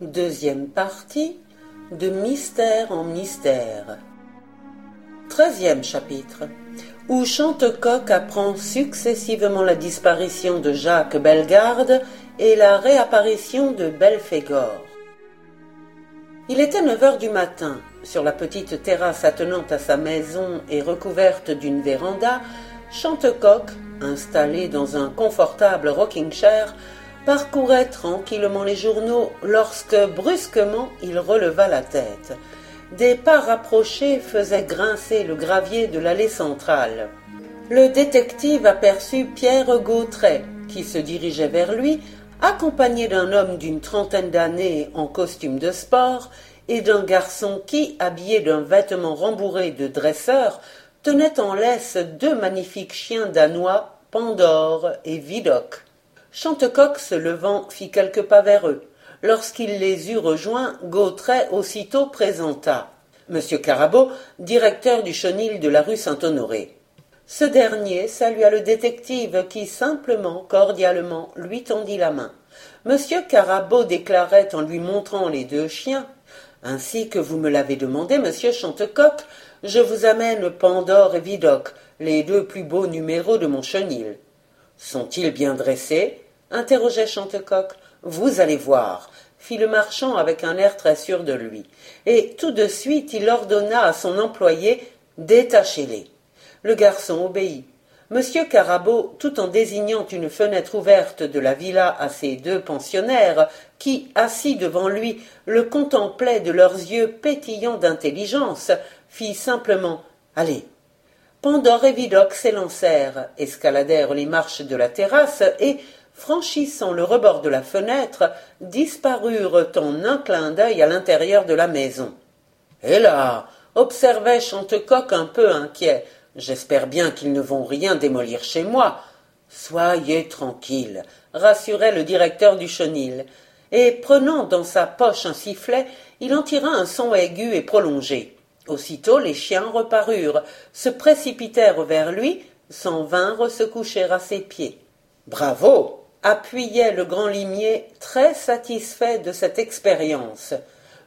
Deuxième partie de Mystère en mystère. Treizième chapitre où Chantecoq apprend successivement la disparition de Jacques Bellegarde et la réapparition de Belphégor. Il était neuf heures du matin. Sur la petite terrasse attenante à sa maison et recouverte d'une véranda, Chantecoq, installé dans un confortable rocking chair, parcourait tranquillement les journaux lorsque brusquement il releva la tête. Des pas rapprochés faisaient grincer le gravier de l'allée centrale. Le détective aperçut Pierre Gautret, qui se dirigeait vers lui, accompagné d'un homme d'une trentaine d'années en costume de sport et d'un garçon qui, habillé d'un vêtement rembourré de dresseur, tenait en laisse deux magnifiques chiens danois, Pandore et Vidocq. Chantecoq se levant fit quelques pas vers eux. Lorsqu'il les eut rejoints, Gautret aussitôt présenta Monsieur Carabeau, directeur du chenil de la rue Saint-Honoré. Ce dernier salua le détective qui simplement, cordialement, lui tendit la main. Monsieur Carabeau déclarait en lui montrant les deux chiens Ainsi que vous me l'avez demandé, monsieur Chantecoq, je vous amène Pandore et Vidocq, les deux plus beaux numéros de mon chenil. Sont-ils bien dressés? Interrogeait Chantecoq. Vous allez voir, fit le marchand avec un air très sûr de lui. Et tout de suite il ordonna à son employé Détachez-les. Le garçon obéit. Monsieur Carabeau, tout en désignant une fenêtre ouverte de la villa à ses deux pensionnaires, qui, assis devant lui, le contemplaient de leurs yeux pétillants d'intelligence, fit simplement Allez. Pandore et Vidocq s'élancèrent, escaladèrent les marches de la terrasse et, franchissant le rebord de la fenêtre, disparurent en un clin d'œil à l'intérieur de la maison. Et là observait Chantecoq un peu inquiet. J'espère bien qu'ils ne vont rien démolir chez moi. Soyez tranquille, rassurait le directeur du chenil, et prenant dans sa poche un sifflet, il en tira un son aigu et prolongé. Aussitôt les chiens reparurent, se précipitèrent vers lui, s'en vinrent se coucher à ses pieds. Bravo appuyait le grand limier, très satisfait de cette expérience.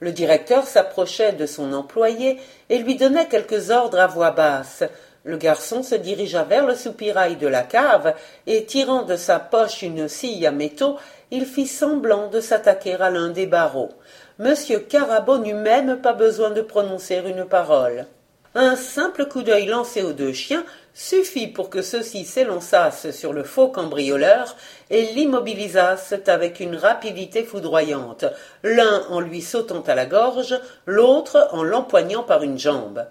Le directeur s'approchait de son employé et lui donnait quelques ordres à voix basse. Le garçon se dirigea vers le soupirail de la cave et, tirant de sa poche une scie à métaux, il fit semblant de s'attaquer à l'un des barreaux. Monsieur Carabeau n'eut même pas besoin de prononcer une parole. Un simple coup d'œil lancé aux deux chiens suffit pour que ceux-ci s'élançassent sur le faux cambrioleur et l'immobilisassent avec une rapidité foudroyante, l'un en lui sautant à la gorge, l'autre en l'empoignant par une jambe.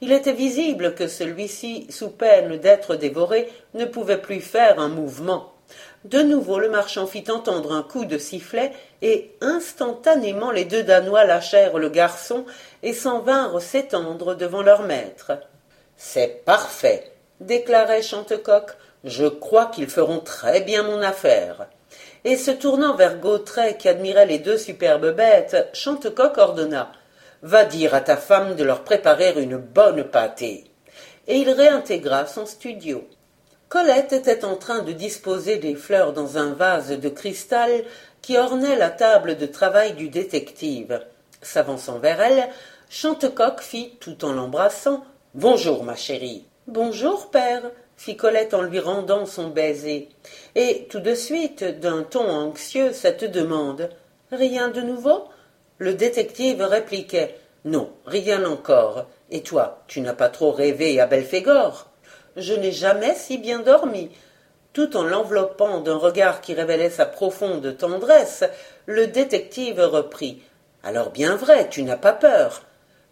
Il était visible que celui-ci, sous peine d'être dévoré, ne pouvait plus faire un mouvement. De nouveau le marchand fit entendre un coup de sifflet, et instantanément les deux Danois lâchèrent le garçon et s'en vinrent s'étendre devant leur maître. C'est parfait, déclarait Chantecoq. Je crois qu'ils feront très bien mon affaire. Et se tournant vers Gautret qui admirait les deux superbes bêtes, Chantecoq ordonna. Va dire à ta femme de leur préparer une bonne pâtée. Et il réintégra son studio. Colette était en train de disposer des fleurs dans un vase de cristal qui ornait la table de travail du détective. S'avançant vers elle, Chantecoq fit, tout en l'embrassant, Bonjour, ma chérie. Bonjour, père, fit Colette en lui rendant son baiser. Et tout de suite, d'un ton anxieux, cette demande. Rien de nouveau? Le détective répliquait. Non, rien encore. Et toi, tu n'as pas trop rêvé à? Je n'ai jamais si bien dormi. Tout en l'enveloppant d'un regard qui révélait sa profonde tendresse, le détective reprit. Alors bien vrai, tu n'as pas peur.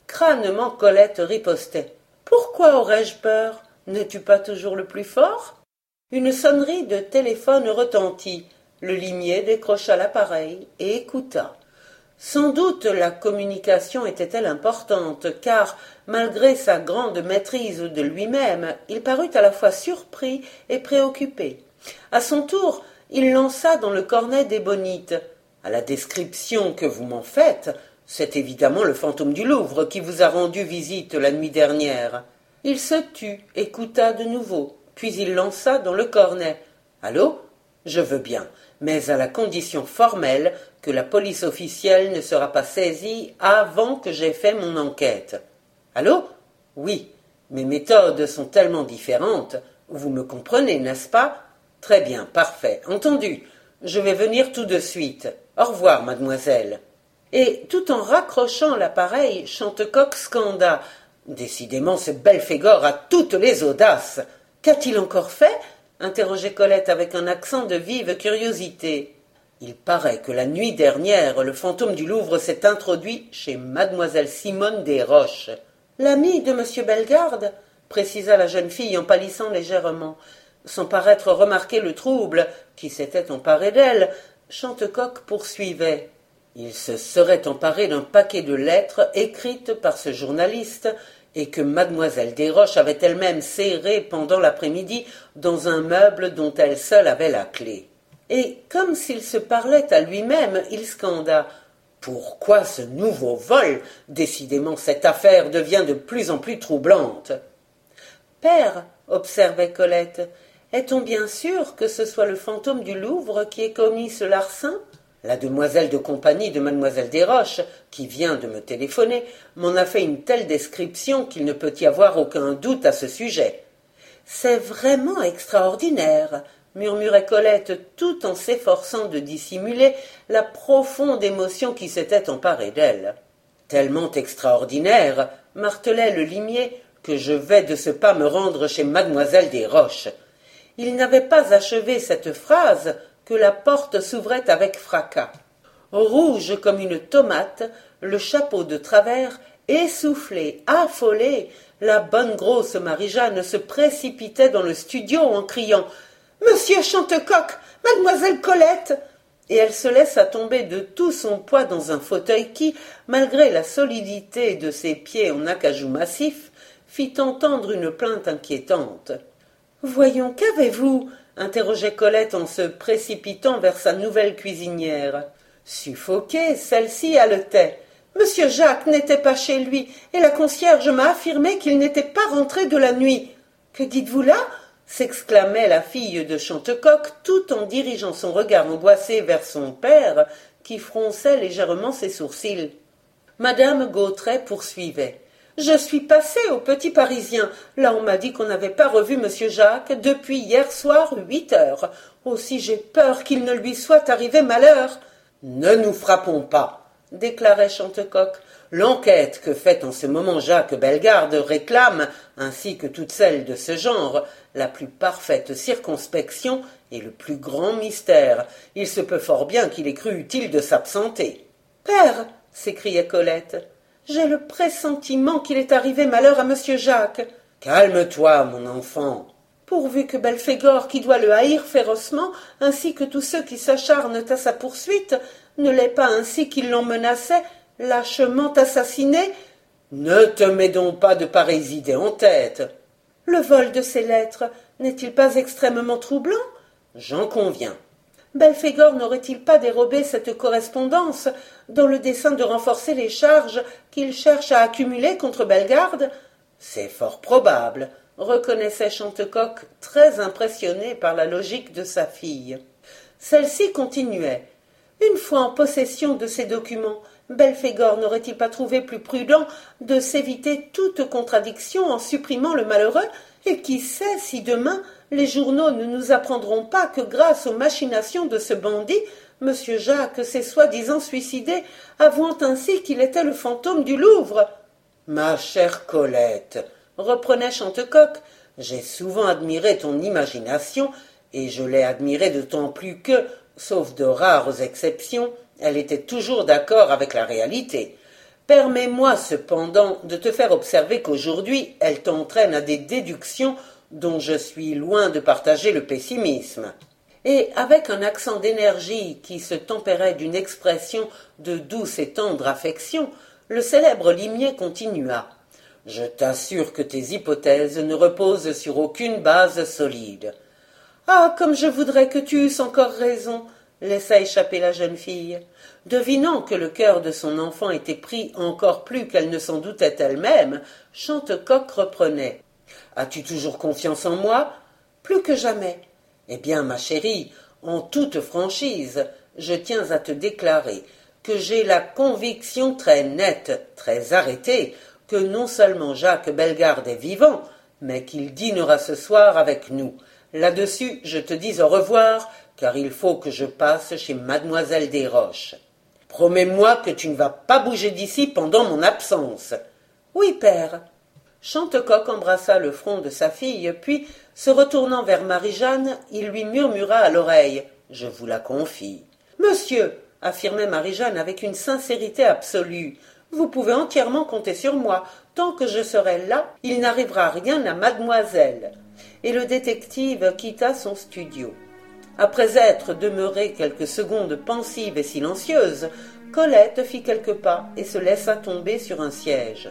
Crânement Colette ripostait. Pourquoi aurais-je peur? N'es-tu pas toujours le plus fort? Une sonnerie de téléphone retentit. Le limier décrocha l'appareil et écouta. Sans doute la communication était-elle importante, car, malgré sa grande maîtrise de lui-même, il parut à la fois surpris et préoccupé. À son tour, il lança dans le cornet des bonites. À la description que vous m'en faites, c'est évidemment le fantôme du Louvre qui vous a rendu visite la nuit dernière. Il se tut, écouta de nouveau, puis il lança dans le cornet. Allô? Je veux bien, mais à la condition formelle que la police officielle ne sera pas saisie avant que j'aie fait mon enquête. Allô? Oui, mes méthodes sont tellement différentes. Vous me comprenez, n'est-ce pas? Très bien, parfait. Entendu. Je vais venir tout de suite. Au revoir, mademoiselle. Et tout en raccrochant l'appareil, Chantecoq scanda. Décidément, ce Belphégor a toutes les audaces. Qu'a-t-il encore fait? interrogeait Colette avec un accent de vive curiosité. Il paraît que la nuit dernière, le fantôme du Louvre s'est introduit chez mademoiselle Simone Desroches. L'ami de monsieur Bellegarde précisa la jeune fille en pâlissant légèrement. Sans paraître remarquer le trouble qui s'était emparé d'elle, Chantecoq poursuivait. Il se serait emparé d'un paquet de lettres écrites par ce journaliste et que mademoiselle Desroches avait elle-même serré pendant l'après-midi dans un meuble dont elle seule avait la clé. Et comme s'il se parlait à lui-même, il scanda. Pourquoi ce nouveau vol? Décidément cette affaire devient de plus en plus troublante. Père, observait Colette, est-on bien sûr que ce soit le fantôme du Louvre qui ait commis ce larcin? La demoiselle de compagnie de mademoiselle Desroches, qui vient de me téléphoner, m'en a fait une telle description qu'il ne peut y avoir aucun doute à ce sujet. C'est vraiment extraordinaire, murmurait Colette tout en s'efforçant de dissimuler la profonde émotion qui s'était emparée d'elle. Tellement extraordinaire, martelait le limier, que je vais de ce pas me rendre chez mademoiselle Desroches. Il n'avait pas achevé cette phrase que la porte s'ouvrait avec fracas. Rouge comme une tomate, le chapeau de travers, essoufflé, affolé, la bonne grosse Marie-Jeanne se précipitait dans le studio en criant Monsieur Chantecoq, mademoiselle Colette et elle se laissa tomber de tout son poids dans un fauteuil qui, malgré la solidité de ses pieds en acajou massif, fit entendre une plainte inquiétante. Voyons, qu'avez-vous? interrogeait Colette en se précipitant vers sa nouvelle cuisinière. Suffoquée, celle-ci haletait. Monsieur Jacques n'était pas chez lui, et la concierge m'a affirmé qu'il n'était pas rentré de la nuit. Que dites-vous là? S'exclamait la fille de Chantecoq tout en dirigeant son regard angoissé vers son père, qui fronçait légèrement ses sourcils. Madame Gautret poursuivait. Je suis passée au Petit Parisien. Là, on m'a dit qu'on n'avait pas revu monsieur Jacques depuis hier soir huit heures. Aussi j'ai peur qu'il ne lui soit arrivé malheur. Ne nous frappons pas, déclarait Chantecoq. L'enquête que fait en ce moment Jacques Bellegarde réclame, ainsi que toutes celles de ce genre, la plus parfaite circonspection et le plus grand mystère. Il se peut fort bien qu'il ait cru utile de s'absenter. Père, s'écriait Colette, j'ai le pressentiment qu'il est arrivé malheur à monsieur Jacques. Calme-toi, mon enfant. Pourvu que Belphégor, qui doit le haïr férocement, ainsi que tous ceux qui s'acharnent à sa poursuite, ne l'ait pas ainsi qu'il l'en menaçait, lâchement assassiné. Ne te mets donc pas de pareilles idées en tête. Le vol de ces lettres n'est-il pas extrêmement troublant? J'en conviens. Belphégor n'aurait-il pas dérobé cette correspondance dans le dessein de renforcer les charges qu'il cherche à accumuler contre Bellegarde? C'est fort probable, reconnaissait Chantecoq, très impressionné par la logique de sa fille. Celle-ci continuait. Une fois en possession de ces documents, Belphégor n'aurait-il pas trouvé plus prudent de s'éviter toute contradiction en supprimant le malheureux? Et qui sait si demain les journaux ne nous apprendront pas que grâce aux machinations de ce bandit, M. Jacques s'est soi-disant suicidé, avouant ainsi qu'il était le fantôme du Louvre? Ma chère Colette, reprenait Chantecoq, j'ai souvent admiré ton imagination, et je l'ai admirée d'autant plus que, sauf de rares exceptions, elle était toujours d'accord avec la réalité. Permets-moi cependant de te faire observer qu'aujourd'hui elle t'entraîne à des déductions dont je suis loin de partager le pessimisme. Et avec un accent d'énergie qui se tempérait d'une expression de douce et tendre affection, le célèbre limier continua. Je t'assure que tes hypothèses ne reposent sur aucune base solide. Ah. Comme je voudrais que tu eusses encore raison, laissa échapper la jeune fille. Devinant que le cœur de son enfant était pris encore plus qu'elle ne s'en doutait elle-même, Chantecoq reprenait. As-tu toujours confiance en moi? Plus que jamais. Eh bien, ma chérie, En toute franchise, je tiens à te déclarer que j'ai la conviction très nette, très arrêtée, que non seulement Jacques Bellegarde est vivant, mais qu'il dînera ce soir avec nous. Là-dessus, je te dis au revoir, car il faut que je passe chez mademoiselle Desroches. Promets-moi que tu ne vas pas bouger d'ici pendant mon absence. Oui, père. Chantecoq embrassa le front de sa fille, puis, se retournant vers Marie-Jeanne, il lui murmura à l'oreille. Je vous la confie. Monsieur, affirmait Marie-Jeanne avec une sincérité absolue, vous pouvez entièrement compter sur moi. Tant que je serai là, il n'arrivera rien à mademoiselle. Et le détective quitta son studio. Après être demeurée quelques secondes pensive et silencieuse, Colette fit quelques pas et se laissa tomber sur un siège.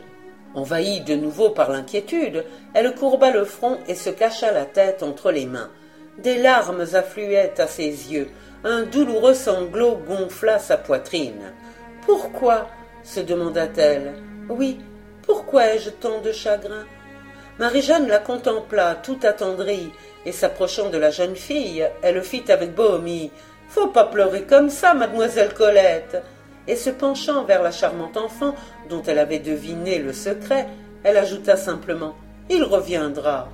Envahie de nouveau par l'inquiétude, elle courba le front et se cacha la tête entre les mains. Des larmes affluaient à ses yeux, un douloureux sanglot gonfla sa poitrine. Pourquoi? Se demanda-t-elle. Oui, pourquoi ai-je tant de chagrin Marie-Jeanne la contempla, tout attendrie, et s'approchant de la jeune fille, elle fit avec bonhomie. Faut pas pleurer comme ça, mademoiselle Colette. Et se penchant vers la charmante enfant, dont elle avait deviné le secret, elle ajouta simplement. Il reviendra.